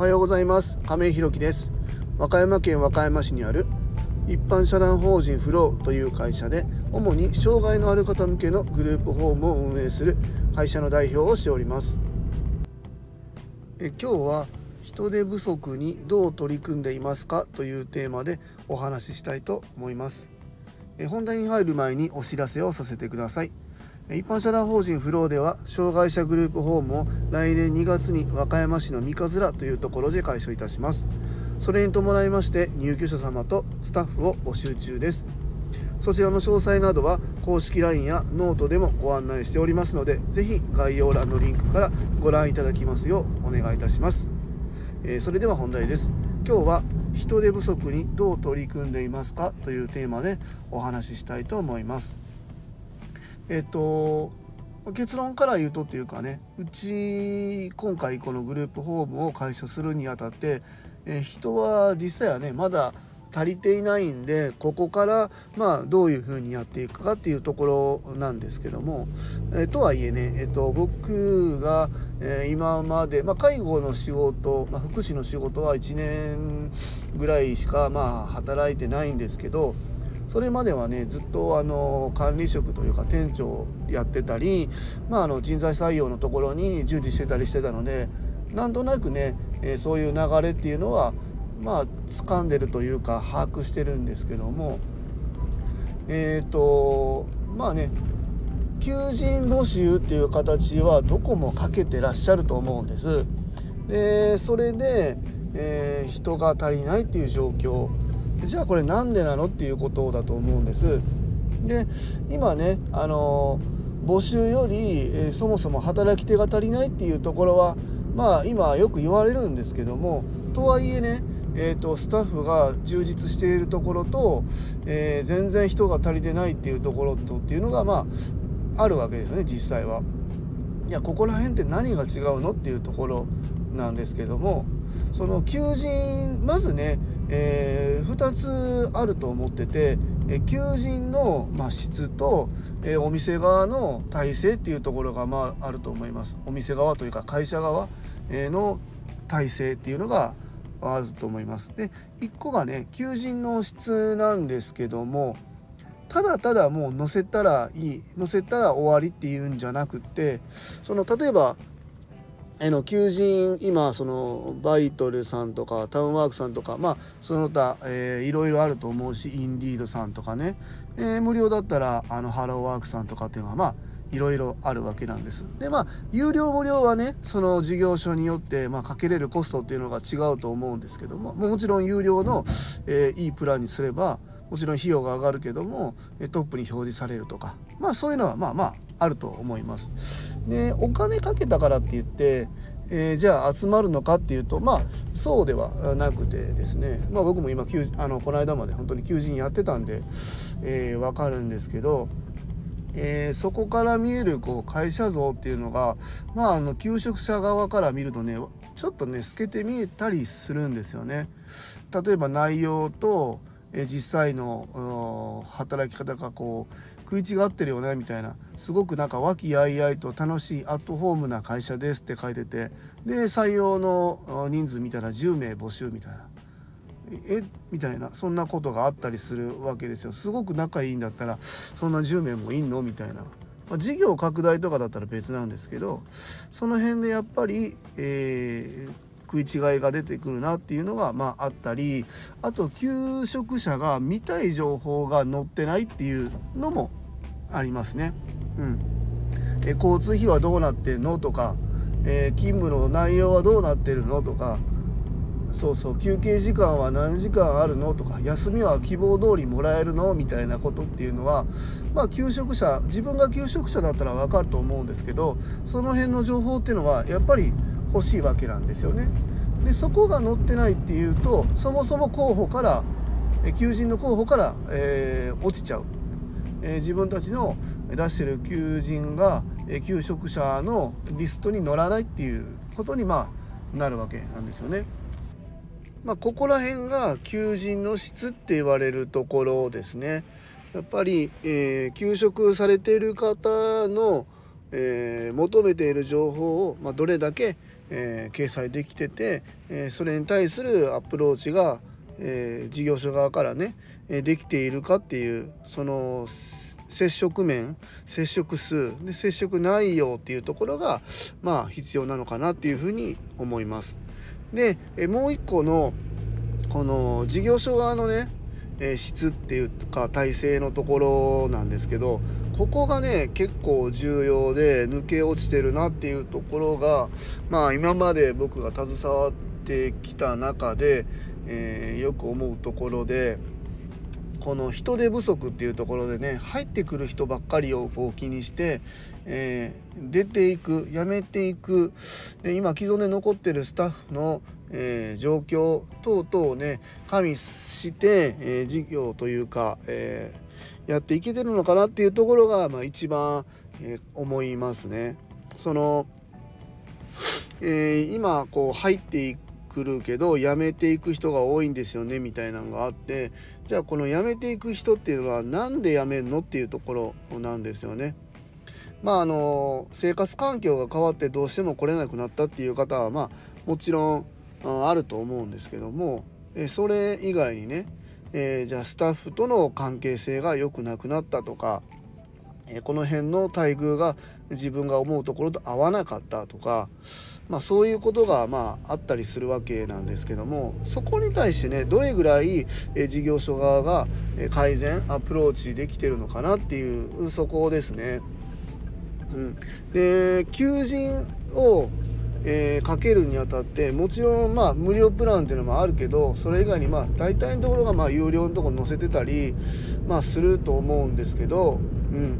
はようございます。亀井弘樹です。和歌山県和歌山市にある一般社団法人フローという会社で主に障害のある方向けのグループホームを運営する会社の代表をしております。え今日は人手不足にどう取り組んでいますか？というテーマでお話ししたいと思います。え本題に入る前にお知らせをさせてください。一般社団法人フローでは障害者グループホームを来年2月に和歌山市の三日面というところで開所いたしますそれに伴いまして入居者様とスタッフを募集中です。そちらの詳細などは公式 LINE やノートでもご案内しておりますので是非概要欄のリンクからご覧いただきますようお願いいたします、えー、それでは本題です。今日は人手不足にどう取り組んでいますかというテーマでお話ししたいと思います。えっと結論から言うとっていうかねうち今回このグループホームを開所するにあたって、え人は実際はねまだ足りていないんでここからまあどういうふうにやっていくかっていうところなんですけども、え、とはいえね、えー、と僕が、えー、今まで、まあ、介護の仕事、まあ、福祉の仕事は1年ぐらいしかまあ働いてないんですけどそれまではねずっとあの管理職というか店長やってたり、まあ、あの人材採用のところに従事してたりしてたのでなんとなくね、えー、そういう流れっていうのはまあ掴んでるというか把握してるんですけどもえっ、ー、とまあね求人募集っていう形はどこもかけてらっしゃると思うんです。でそれで、えー、人が足りないっていう状況じゃあこれなんでなのっていうことだと思うんです。で今ねあの募集より、え、そもそも働き手が足りないっていうところはまあ今よく言われるんですけどもとはいえねえーと、スタッフが充実しているところと、えー、全然人が足りてないっていうところとっていうのがまああるわけですね実際は。いやここら辺って何が違うのっていうところなんですけどもその求人まずねえー、2つあると思ってて、え、求人の、まあ、質と、えー、お店側の体制っていうところが、まあ、あると思います。お店側というか会社側、えの体制っていうのがあると思います。で1個がね求人の質なんですけどもただただもう載せたらいい載せたら終わりっていうんじゃなくってその例えばえの求人今そのバイトルさんとかタウンワークさんとかまあその他、えー、いろいろあると思うしインディードさんとかね、えー、無料だったらあのハローワークさんとかっていうのはまあいろいろあるわけなんです。でまあ有料無料はねその事業所によって、まあ、かけれるコストっていうのが違うと思うんですけどももちろん有料の、えー、いいプランにすればもちろん費用が上がるけどもトップに表示されるとかまあそういうのはまあまああると思います。でお金かけたからって言って、えー、じゃあ集まるのかっていうとまあそうではなくてですね、まあ、僕も今あのこの間まで本当に求人やってたんで、えー、分かるんですけど。えー、そこから見えるこう会社像っていうのがまああの求職者側から見るとねちょっとね透けて見えたりするんですよね。例えば内容とえ実際の働き方がこう食い違ってるよねみたいな。すごくなんか和気あいあいと楽しいアットホームな会社ですって書いてて。で採用の人数見たら10名募集みたいな。えみたいな。そんなことがあったりするわけですよ。すごく仲いいんだったらそんな10名もいんのみたいな。ま、事業拡大とかだったら別なんですけどその辺でやっぱり、えー、食い違いが出てくるなっていうのが、まあ、あったりあと求職者が見たい情報が載ってないっていうのもありますね。うん、え交通費はどうなってんのとか、えー、勤務の内容はどうなってるのとかそうそう休憩時間は何時間あるのとか休みは希望通りもらえるのみたいなことっていうのはまあ求職者自分が求職者だったら分かると思うんですけどその辺の情報っていうのはやっぱり欲しいわけなんですよね。でそこが載ってないっていうとそもそも候補から求人の候補から、えー、落ちちゃう、えー、自分たちの出してる求人が、えー、求職者のリストに載らないっていうことにまあなるわけなんですよね。まあ、ここら辺が求人の質って言われるところですね。やっぱり、えー、休職されている方の、えー、求めている情報を、まあ、どれだけ、えー、掲載できてて、えー、それに対するアプローチが、えー、事業所側からねえできているかっていうその接触面接触数で接触内容っていうところがまあ必要なのかなっていうふうに思います。でえもう一個のこの事業所側のねえ質っていうか体制のところなんですけどここがね結構重要で抜け落ちてるなっていうところがまあ今まで僕が携わってきた中で、えー、よく思うところでこの人手不足っていうところでね入ってくる人ばっかりをこう気にして、えー、出ていく辞めていくで今既存で残ってるスタッフの、えー、状況等々をね加味して、えー、事業というか、えやっていけてるのかなっていうところが、まあ、一番、え思いますね。そのえ今こう入ってくるけど辞めていく人が多いんですよねみたいなのがあってじゃあこの辞めていく人っていうのは何で辞めるのっていうところなんですよね。まああの生活環境が変わってどうしても来れなくなったっていう方はまあもちろんあると思うんですけどもそれ以外にね、えー、じゃあスタッフとの関係性が良くなくなったとか、えこの辺の待遇が自分が思うところと合わなかったとかまあ、そういうことがまああったりするわけなんですけどもそこに対してねどれぐらい事業所側が改善アプローチできてるのかなっていうそこですね。うん、で求人をえー、かけるにあたってもちろんまあ無料プランっていうのもあるけどそれ以外にまあ大体のところがまあ有料のとこ載せてたりまあすると思うんですけど、うん、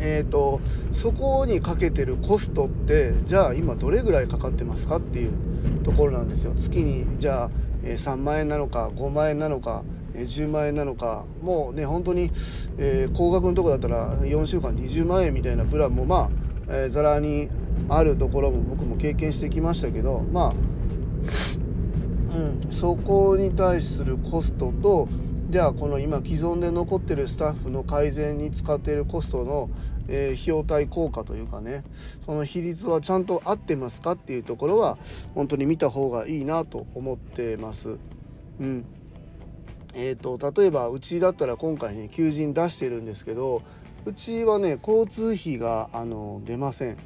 えーと、そこにかけてるコストってじゃあ今どれぐらいかかってますかっていうところなんですよ。月にじゃあ3万円なのか5万円なのか10万円なのかもうね本当に、えー、高額のとこだったら4週間20万円みたいなプランもまあ、えー、ざらにあるところも僕も経験してきましたけどまあ、うん、そこに対するコストとじゃあこの今既存で残ってるスタッフの改善に使っているコストの、えー、費用対効果というかねその比率はちゃんと合ってますかっていうところは本当に見た方がいいなと思ってます。うんえーと、例えばうちだったら今回ね求人出してるんですけどうちはね交通費があの出ません、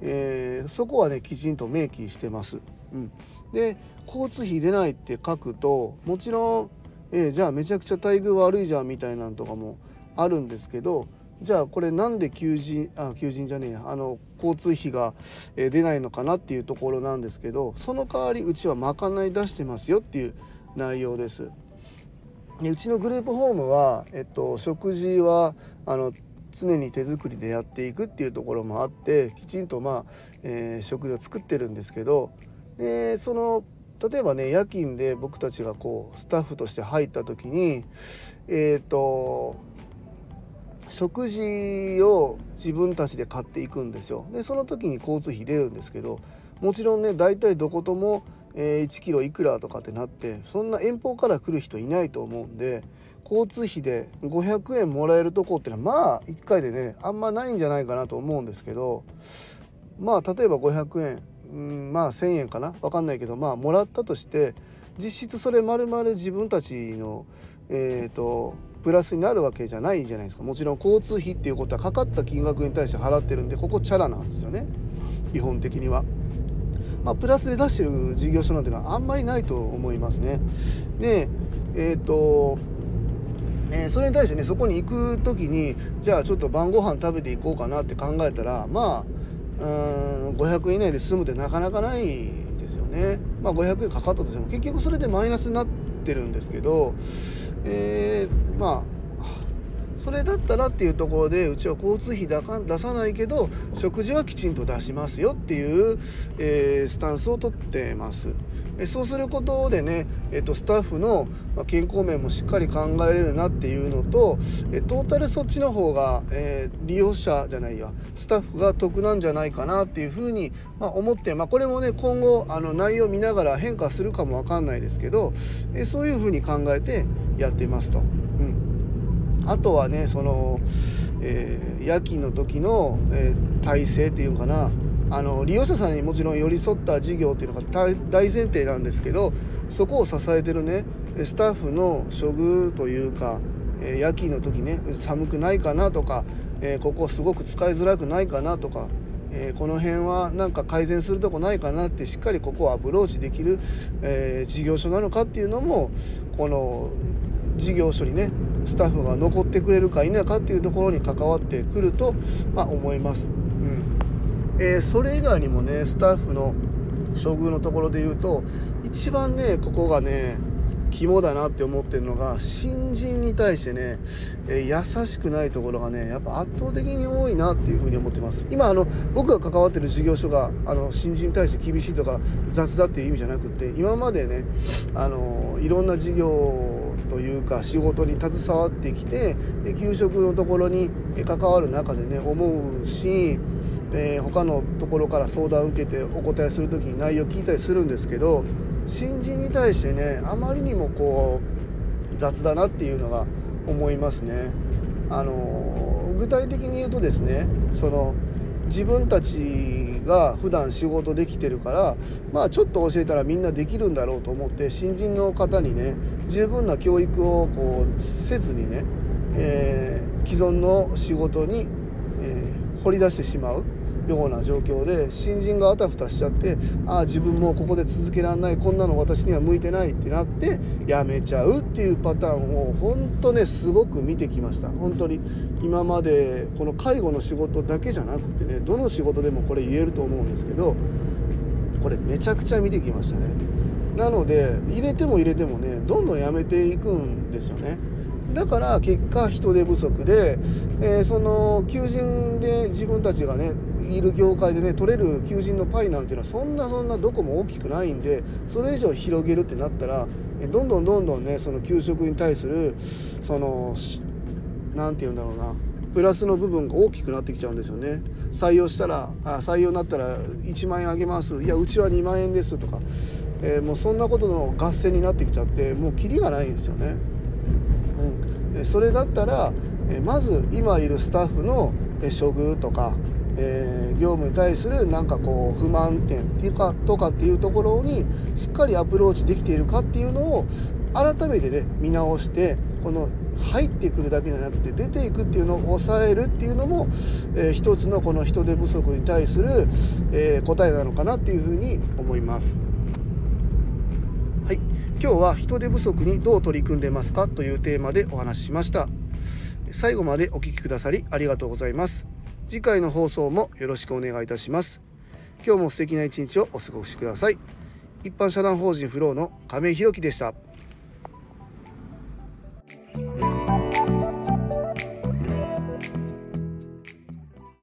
えー、そこはねきちんと明記してます。うん、で交通費出ないって書くともちろんえー、じゃあめちゃくちゃ待遇悪いじゃんみたいなのとかもあるんですけどじゃあこれなんで求人あ求人じゃねえやあの交通費が、出ないのかなっていうところなんですけどその代わりうちは賄い出してますよっていう内容です。でうちのグループホームは、えっと、食事はあの常に手作りでやっていくっていうところもあってきちんとまあ、えー、食事を作ってるんですけどでその例えばね夜勤で僕たちがこうスタッフとして入った時にえっ、ー、と食事を自分たちで買っていくんですよ。でその時に交通費出るんですけどもちろんね大体どことも、え、1キロいくらとかってなってそんな遠方から来る人いないと思うんで交通費で500円もらえるとこってのはまあ1回でねあんまないんじゃないかなと思うんですけどまあ例えば500円うんまあ1,000円かな？分かんないけどまあもらったとして実質それ丸々自分たちのえーと、プラスになるわけじゃないじゃないですかもちろん交通費っていうことはかかった金額に対して払ってるんでここチャラなんですよね基本的には。まあ、プラスで出してる事業所なんていうのはあんまりないと思いますね。でえっ、ー、とえ、それに対してねそこに行く時にじゃあちょっと晩ご飯食べていこうかなって考えたらまあうん500円以内で済むってなかなかないですよね。まあ、500円かかったとしても結局それでマイナスになってるんですけど、えー、まあそれだったらっていうところでうちは交通費だか出さないけど食事はきちんと出しますよっていう、えー、スタンスをとってます。えそうすることでね、えーと、スタッフの健康面もしっかり考えれるなっていうのと、えトータルそっちの方が、えー、利用者じゃないやスタッフが得なんじゃないかなっていうふうに、まあ、思って、まあ、これもね今後あの内容を見ながら変化するかも分かんないですけど、えそういうふうに考えてやってますと。あとはねその、えー、夜勤の時の、えー、体制っていうかな、あの利用者さんにもちろん寄り添った事業っていうのが大前提なんですけどそこを支えてるねスタッフの処遇というか、えー、夜勤の時ね寒くないかなとか、えー、ここすごく使いづらくないかなとか、えー、この辺はなんか改善するとこないかなってしっかりここをアプローチできる、え事業所なのかっていうのもこの事業所にねスタッフが残ってくれるか否かっていうところに関わってくると、まあ、思います。うんえー、それ以外にもねスタッフの処遇のところで言うと一番ねここがね肝だなって思ってるのが新人に対してね、えー、優しくないところがねやっぱ圧倒的に多いなっていうふうに思ってます今あの僕が関わってる事業所があの新人に対して厳しいとか雑だっていう意味じゃなくて今までねあのいろんな事業というか仕事に携わってきて給食のところに関わる中でね思うしえー、他のところから相談を受けてお答えする時に内容を聞いたりするんですけど新人に対してねあまりにもこう雑だなっていうのが思いますね。あの具体的に言うとですねその自分たちが普段仕事できてるからまあちょっと教えたらみんなできるんだろうと思って新人の方にね十分な教育をこうせずにね、えー、既存の仕事に、えー、掘り出してしまう。ような状況で新人があたふたしちゃってああ自分もここで続けられないこんなの私には向いてないってなって辞めちゃうっていうパターンを本当ねすごく見てきました本当に今までこの介護の仕事だけじゃなくてねどの仕事でもこれ言えると思うんですけどこれめちゃくちゃ見てきましたねなので入れても入れてもねどんどん辞めていくんですよね。だから結果人手不足で、えー、その求人で自分たちがねいる業界でね取れる求人のパイなんていうのはそんなそんなどこも大きくないんでそれ以上広げるってなったらどんどんどんどんねその給食に対するその何て言うんだろうなプラスの部分が大きくなってきちゃうんですよね。採用したらあ採用になったら1万円あげます。いやうちは2万円ですとか、えー、もうそんなことの合戦になってきちゃってもうキリがないんですよね。うん、それだったらまず今いるスタッフの処遇とかえー、業務に対するなんかこう不満点っていうかとかっていうところにしっかりアプローチできているかっていうのを改めてね見直してこの入ってくるだけじゃなくて出ていくっていうのを抑えるっていうのも、えー、一つのこの人手不足に対する、えー、答えなのかなっていうふうに思います。今日は人手不足にどう取り組んでますかというテーマでお話ししました。最後までお聴きくださりありがとうございます。次回の放送もよろしくお願いいたします今日も素敵な一日をお過ごしください一般社団法人フローの亀井弘樹でした